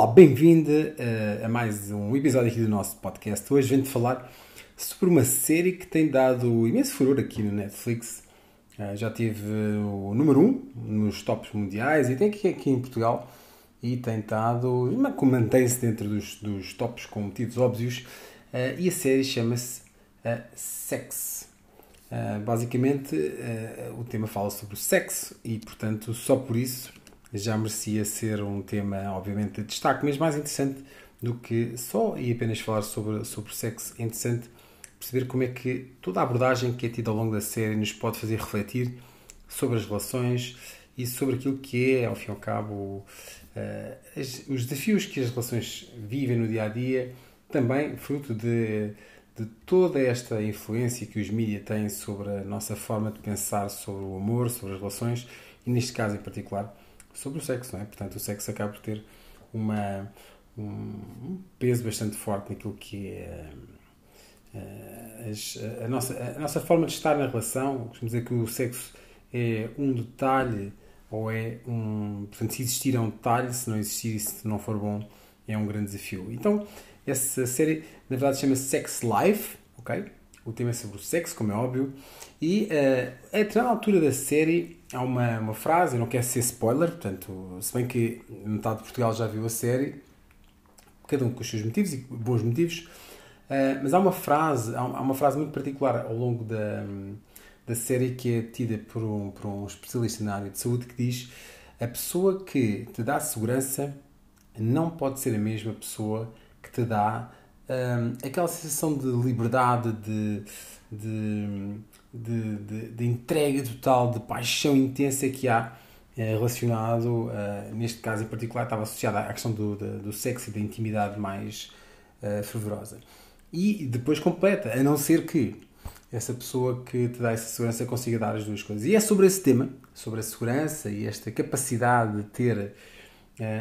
Olá, bem-vindo uh, a mais um episódio aqui do nosso podcast. Hoje venho-te falar sobre uma série que tem dado imenso furor aqui no Netflix. Uh, já teve o número 1 um nos tops mundiais e tem aqui, aqui em Portugal e tem estado, mantém-se dentro dos, dos tops com motivos óbvios. E a série chama-se Sex. basicamente, o tema fala sobre o sexo e, portanto, só por isso já merecia ser um tema, obviamente, de destaque, mas mais interessante do que só e apenas falar sobre, sobre sexo. É interessante perceber como é que toda a abordagem que é tida ao longo da série nos pode fazer refletir sobre as relações e sobre aquilo que é, ao fim e ao cabo, as, os desafios que as relações vivem no dia a dia, também fruto de, de toda esta influência que os mídias têm sobre a nossa forma de pensar sobre o amor, sobre as relações e, neste caso em particular, sobre o sexo, não é? Portanto, o sexo acaba por ter uma, um peso bastante forte naquilo que é a, a, nossa, a nossa forma de estar na relação. Costumo dizer que o sexo é um detalhe ou é um. Portanto, se existir é um detalhe, se não existir e se não for bom, é um grande desafio. Então, essa série, na verdade, chama-se Sex Life, ok? O tema é sobre o sexo, como é óbvio. E uh, a determinada altura da série há uma, uma frase, eu não quero ser spoiler, portanto, se bem que metade de Portugal já viu a série, cada um com os seus motivos e bons motivos, uh, mas há uma frase, há uma frase muito particular ao longo da, da série que é tida por um, por um especialista na área de saúde que diz a pessoa que te dá segurança não pode ser a mesma pessoa que te dá um, aquela sensação de liberdade, de, de, de, de, de entrega total, de paixão intensa que há eh, relacionado, uh, neste caso em particular, estava associada à questão do, do, do sexo e da intimidade mais uh, fervorosa. E depois completa, a não ser que essa pessoa que te dá essa segurança consiga dar as duas coisas. E é sobre esse tema, sobre a segurança e esta capacidade de ter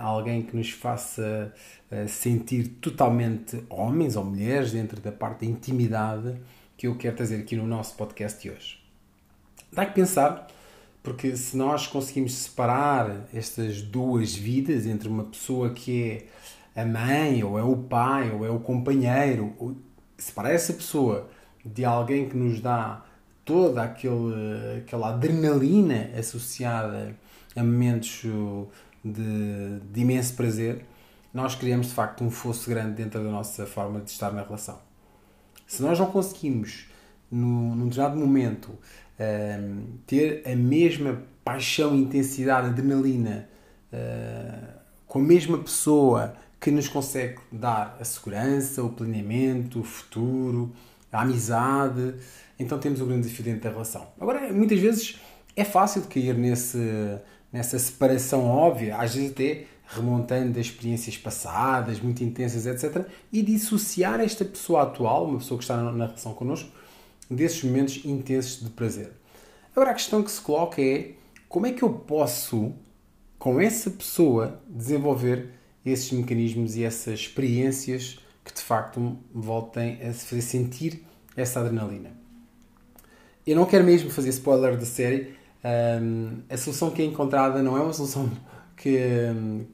alguém que nos faça uh, sentir totalmente homens ou mulheres dentro da parte da intimidade que eu quero trazer aqui no nosso podcast de hoje. Dá que pensar, porque se nós conseguimos separar estas duas vidas entre uma pessoa que é a mãe, ou é o pai, ou é o companheiro, ou separar essa pessoa de alguém que nos dá toda aquele, aquela adrenalina associada a momentos de, de imenso prazer, nós criamos de facto um fosso grande dentro da nossa forma de estar na relação. Se nós não conseguimos, no, num determinado momento, ehm, ter a mesma paixão, intensidade, adrenalina uh, com a mesma pessoa que nos consegue dar a segurança, o planeamento, o futuro, a amizade, então temos um grande desafio dentro da relação. Agora, muitas vezes é fácil de cair nesse, nessa separação óbvia, às vezes até remontando das experiências passadas, muito intensas, etc., e dissociar esta pessoa atual, uma pessoa que está na relação connosco, desses momentos intensos de prazer. Agora a questão que se coloca é como é que eu posso, com essa pessoa, desenvolver esses mecanismos e essas experiências que de facto me voltem a se fazer sentir essa adrenalina. Eu não quero mesmo fazer spoiler da série, um, a solução que é encontrada não é uma solução que,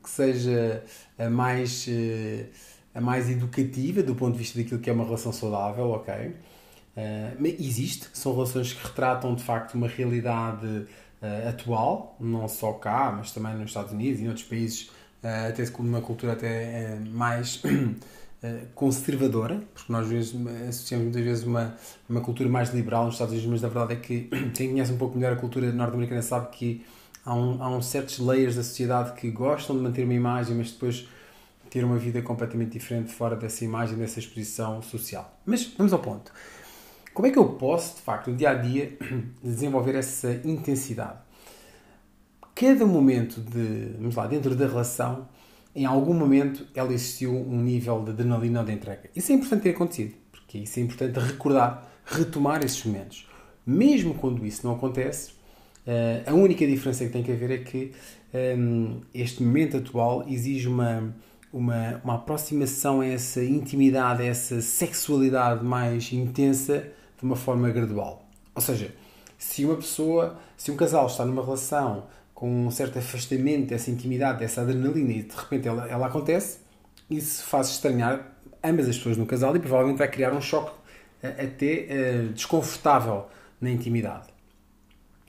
que seja a mais, eh, a mais educativa do ponto de vista daquilo que é uma relação saudável, ok? Uh, existe, são relações que retratam de facto uma realidade uh, atual, não só cá, mas também nos Estados Unidos e em outros países, uh, até uma cultura até mais conservadora, porque nós vezes, associamos muitas vezes uma, uma cultura mais liberal nos Estados Unidos, mas na verdade é que quem conhece um pouco melhor a cultura norte-americana sabe que há um, há um certos layers da sociedade que gostam de manter uma imagem, mas depois ter uma vida completamente diferente fora dessa imagem, dessa exposição social. Mas vamos ao ponto. Como é que eu posso, de facto, no dia a dia, desenvolver essa intensidade? Cada momento de, vamos lá, dentro da relação, em algum momento ela existiu um nível de adrenalina ou de entrega. Isso é importante ter acontecido, porque isso é importante recordar, retomar esses momentos. Mesmo quando isso não acontece, eh, a única diferença que tem que haver é que ehm, este momento atual exige uma, uma, uma aproximação a essa intimidade, a essa sexualidade mais intensa de uma forma gradual. Ou seja, se uma pessoa, se um casal está numa relação com um certo afastamento dessa intimidade, dessa adrenalina e de repente ela, ela acontece, isso faz estranhar ambas as pessoas no casal e provavelmente vai criar um choque até uh, desconfortável na intimidade.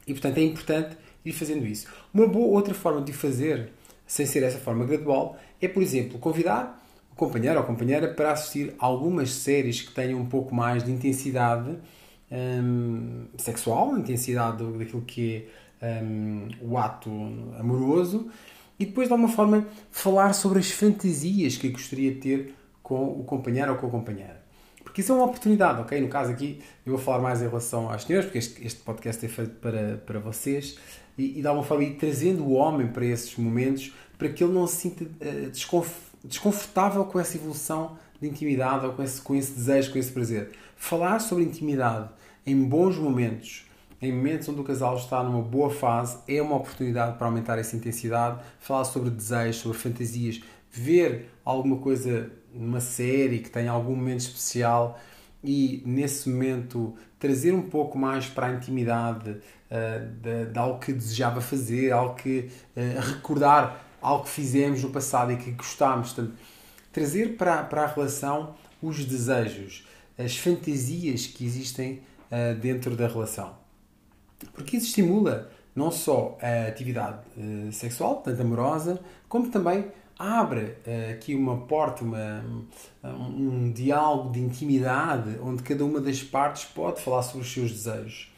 E portanto é importante ir fazendo isso. Uma boa outra forma de fazer, sem ser essa forma gradual, é, por exemplo, convidar o companheiro ou companheira para assistir algumas séries que tenham um pouco mais de intensidade um, sexual, intensidade daquilo que é um, o ato amoroso, e depois de alguma forma falar sobre as fantasias que gostaria de ter com o companheiro ou com a companheira. Porque isso é uma oportunidade, ok? No caso aqui, eu vou falar mais em relação às senhoras, porque este, este podcast é feito para, para vocês, e, e de alguma forma ir trazendo o homem para esses momentos, para que ele não se sinta uh, desconfortável com essa evolução de intimidade ou com esse, com esse desejo, com esse prazer. Falar sobre intimidade em bons momentos, em momentos onde o casal está numa boa fase, é uma oportunidade para aumentar essa intensidade. Falar sobre desejos, sobre fantasias, ver alguma coisa numa série que tenha algum momento especial e nesse momento trazer um pouco mais para a intimidade uh, de, de, algo que desejava fazer, algo que uh, recordar algo que fizemos no passado e que gostámos. Portanto, trazer para, para a relação os desejos, as fantasias que existem uh, dentro da relação. Porque isso estimula não só a atividade sexual, tanto amorosa, como também abre uh, aqui uma porta, uma, um, um, diálogo de intimidade onde cada uma das partes pode falar sobre os seus desejos.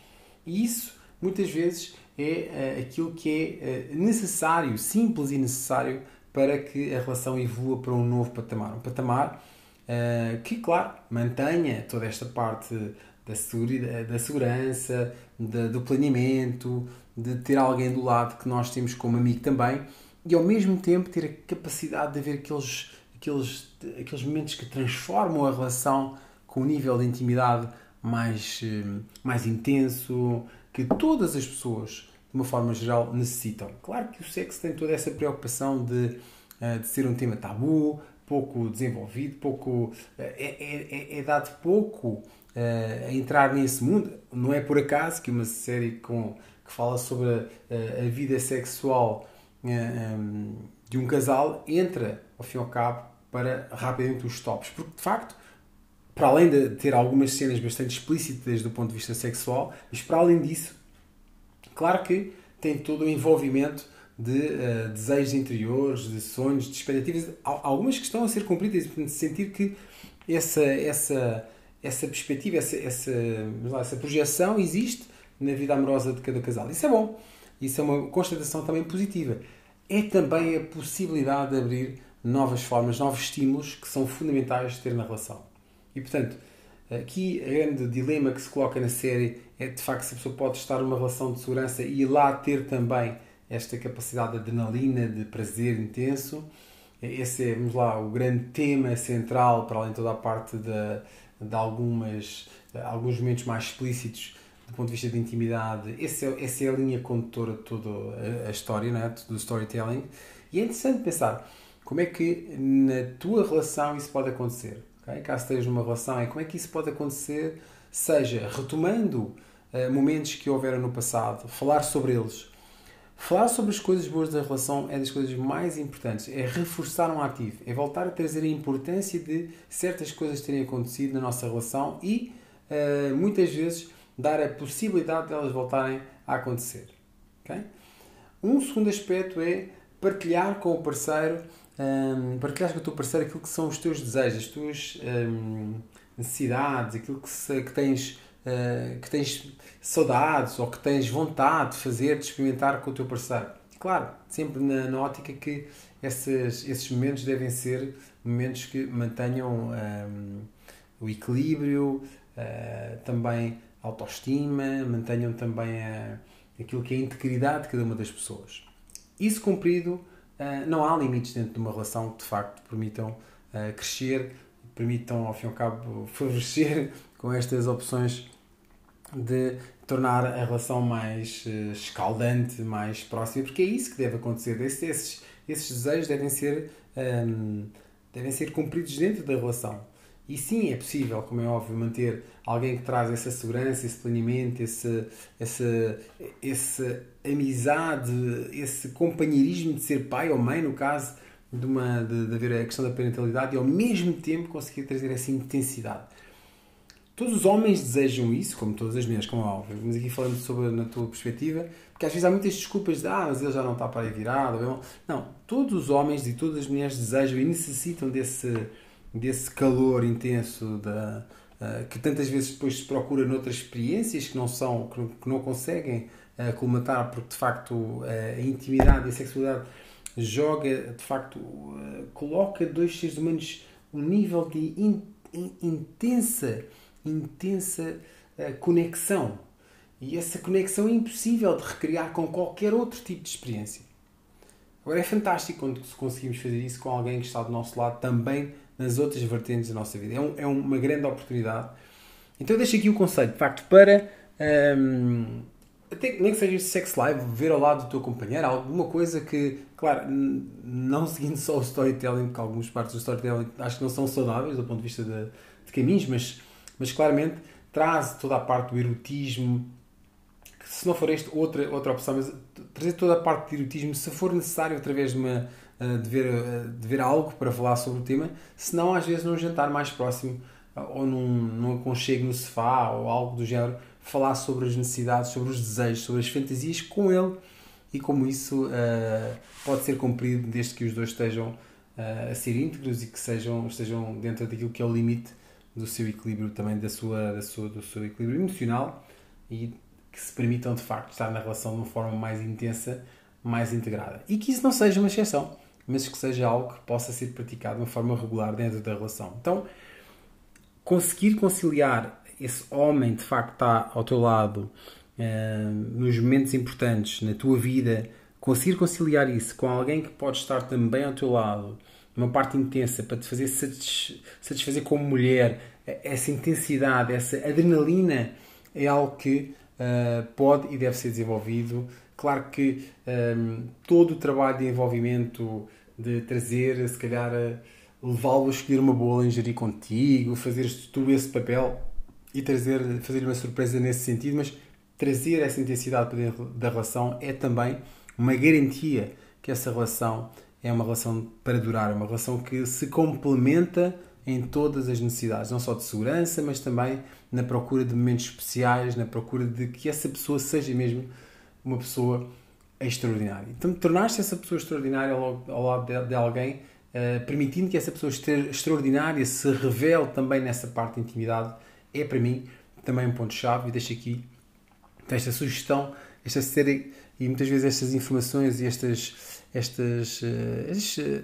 E isso, muitas vezes, é uh, aquilo que é uh, necessário, simples e necessário para que a relação evolua para um novo patamar. Um patamar que, claro, mantenha toda esta parte da, da segurança, do planeamento, de ter alguém do lado que nós temos como amigo também, e ao mesmo tempo ter a capacidade de haver aqueles, aqueles, aqueles momentos que transformam a relação com um nível de intimidade mais, eh, mais intenso, que todas as pessoas, de uma forma geral, necessitam. Claro que o sexo tem toda essa preocupação de, eh, de ser um tema tabu, pouco desenvolvido, pouco eh, é, é, é dado pouco a entrar nesse mundo. Não é por acaso que uma série com, que fala sobre a, a vida sexual eh, de um casal entra, ao fim e ao cabo, para rapidamente os tops. Porque, de facto, para além de ter algumas cenas bastante explícitas do ponto de vista sexual, mas para além disso, claro que tem todo o envolvimento de uh, desejos interiores, de sonhos, de expectativas, algumas que estão a ser cumpridas, de sentir que essa, essa, essa perspectiva, essa, essa, essa projeção existe na vida amorosa de cada casal. Isso é bom. Isso é uma constatação também positiva. É também a possibilidade de abrir novas formas, novos estímulos que são fundamentais de ter na relação. E portanto, aqui o grande dilema que se coloca na série é de facto se a pessoa pode estar numa relação de segurança e lá ter também esta capacidade de adrenalina, de prazer intenso. Esse é, vamos lá, o grande tema central, para além de toda a parte de, de algumas, alguns momentos mais explícitos do ponto de vista de intimidade, esse é, essa é a linha condutora de toda a, a história, né? do storytelling. E é interessante pensar como é que na tua relação isso pode acontecer. Okay? Caso estejas numa relação, é como é que isso pode acontecer, seja retomando uh, momentos que houveram no passado, falar sobre eles. Falar sobre as coisas boas da relação é das coisas mais importantes. É reforçar um ativo, é voltar a trazer a importância de certas coisas terem acontecido na nossa relação e uh, muitas vezes dar a possibilidade de elas voltarem a acontecer. Okay? Um segundo aspecto é partilhar com o parceiro, um, partilhar com o teu parceiro aquilo que são os teus desejos, as tuas um, necessidades, aquilo que, se, que tens uh, que tens saudades ou que tens vontade de fazer, de experimentar com o teu parceiro. Claro, sempre na, na ótica que esses, esses momentos devem ser momentos que mantenham um, o equilíbrio, uh, também autoestima, mantenham também a, aquilo que é a integridade de cada uma das pessoas. Isso cumprido, uh, não há limites dentro de uma relação que de facto permitam uh, crescer, permitam ao fim e ao cabo favorecer com estas opções de tornar a relação mais uh, escaldante, mais próxima, porque é isso que deve acontecer. Esses, esses desejos devem ser, um, devem ser cumpridos dentro da relação. E sim, é possível, como é óbvio, manter alguém que traz essa segurança, esse planeamento, esse, essa, essa amizade, esse companheirismo de ser pai ou mãe, no caso de, uma, de, de haver a questão da parentalidade, e ao mesmo tempo conseguir trazer essa intensidade. Todos os homens desejam isso, como todas as mulheres, como é óbvio. Mas aqui falando sobre na tua perspectiva, porque às vezes há muitas desculpas de ah, mas ele já não está para aí virado. Não, todos os homens e todas as mulheres desejam e necessitam desse, desse calor intenso da, uh, que tantas vezes depois se procura noutras experiências que não são, que não conseguem uh, porque de facto uh, a intimidade e a sexualidade joga, de facto, uh, coloca dois seres humanos um nível de in, in, intensa intensa uh, conexão. E essa conexão é impossível de recriar com qualquer outro tipo de experiência. Agora é fantástico quando conseguimos fazer isso com alguém que está do nosso lado também nas outras vertentes da nossa vida. É, um, é uma grande oportunidade. Então deixo aqui o conselho, de facto, para um, até nem que seja sex live, ver ao lado do teu companheiro, alguma coisa que, claro, não seguindo só o storytelling, porque algumas partes do storytelling acho que não são saudáveis do ponto de vista de, de caminhos, mas mas claramente traz toda a parte do erotismo, que se não for este, outra, outra opção, mas trazer toda a parte do erotismo, se for necessário, através de, uma, eh, de, ver, eh, de ver algo para falar sobre o tema, se não, às vezes, num jantar mais próximo eh, ou num, num aconchego no sofá ou algo do género, falar sobre as necessidades, sobre os desejos, sobre as fantasias com ele. E como isso uh, pode ser cumprido desde que os dois estejam uh, a ser íntegros e que sejam, estejam dentro daquilo que é o limite do seu equilíbrio também da sua, da sua, do seu equilíbrio emocional e que se permitam de facto estar na relação de uma forma mais intensa, mais integrada. E que isso não seja uma exceção, mas que seja algo que possa ser praticado de uma forma regular dentro da relação. Então, conseguir conciliar esse homem de facto está ao teu lado uh, nos momentos importantes na tua vida, conseguir conciliar isso com alguém que pode estar também ao teu lado uma parte intensa para te fazer satisfazer como mulher, essa intensidade, essa adrenalina é algo que uh, pode e deve ser desenvolvido. Claro que um, ehm, todo o trabalho de envolvimento, de trazer, se calhar, levá-lo a escolher uma boa lingerie contigo, fazer tu esse papel e trazer, fazer uma surpresa nesse sentido, mas trazer essa intensidade da relação é também uma garantia que essa relação é uma relação para durar, é uma relação que se complementa em todas as necessidades, não só de segurança, mas também na procura de momentos especiais, na procura de que essa pessoa seja mesmo uma pessoa extraordinária. Então, tornar-se essa pessoa extraordinária ao, ao lado de, de alguém, uh, permitindo que essa pessoa extraordinária se revele também nessa parte de intimidade, é para mim também um ponto-chave. E deixo aqui esta sugestão, esta série e muitas vezes estas informações e estas estas, eh, este, eh,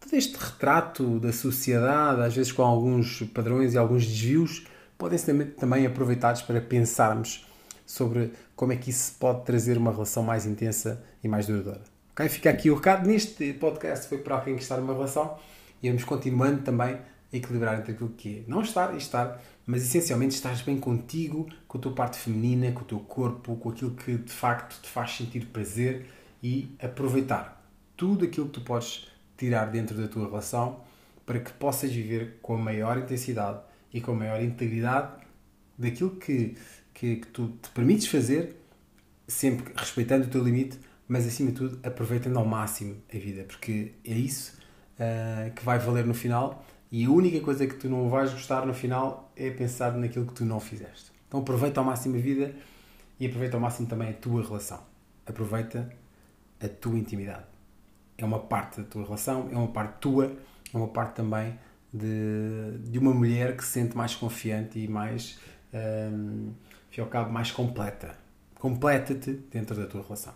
todo este retrato da sociedade, às vezes com alguns padrões e alguns desvios, podem ser também aproveitados para pensarmos sobre como é que isso pode trazer uma relação mais intensa e mais duradoura. Ok? Fica aqui o recado. Neste podcast foi para alguém que está numa relação e vamos continuando também a equilibrar entre aquilo que é não estar e estar, mas essencialmente estás bem contigo, com a tua parte feminina, com o teu corpo, com aquilo que de facto te faz sentir prazer e aproveitar tudo aquilo que tu podes tirar dentro da tua relação para que possas viver com a maior intensidade e com a maior integridade daquilo que, que, que tu te permites fazer, sempre respeitando o teu limite, mas acima de tudo aproveitando ao máximo a vida, porque é isso uh, que vai valer no final e a única coisa que tu não vais gostar no final é pensar naquilo que tu não fizeste. Então aproveita ao máximo a vida e aproveita ao máximo também a tua relação. Aproveita a tua intimidade é uma parte da tua relação, é uma parte tua, é uma parte também de, de uma mulher que se sente mais confiante e mais, um, ao cabo, mais completa. Completa-te dentro da tua relação.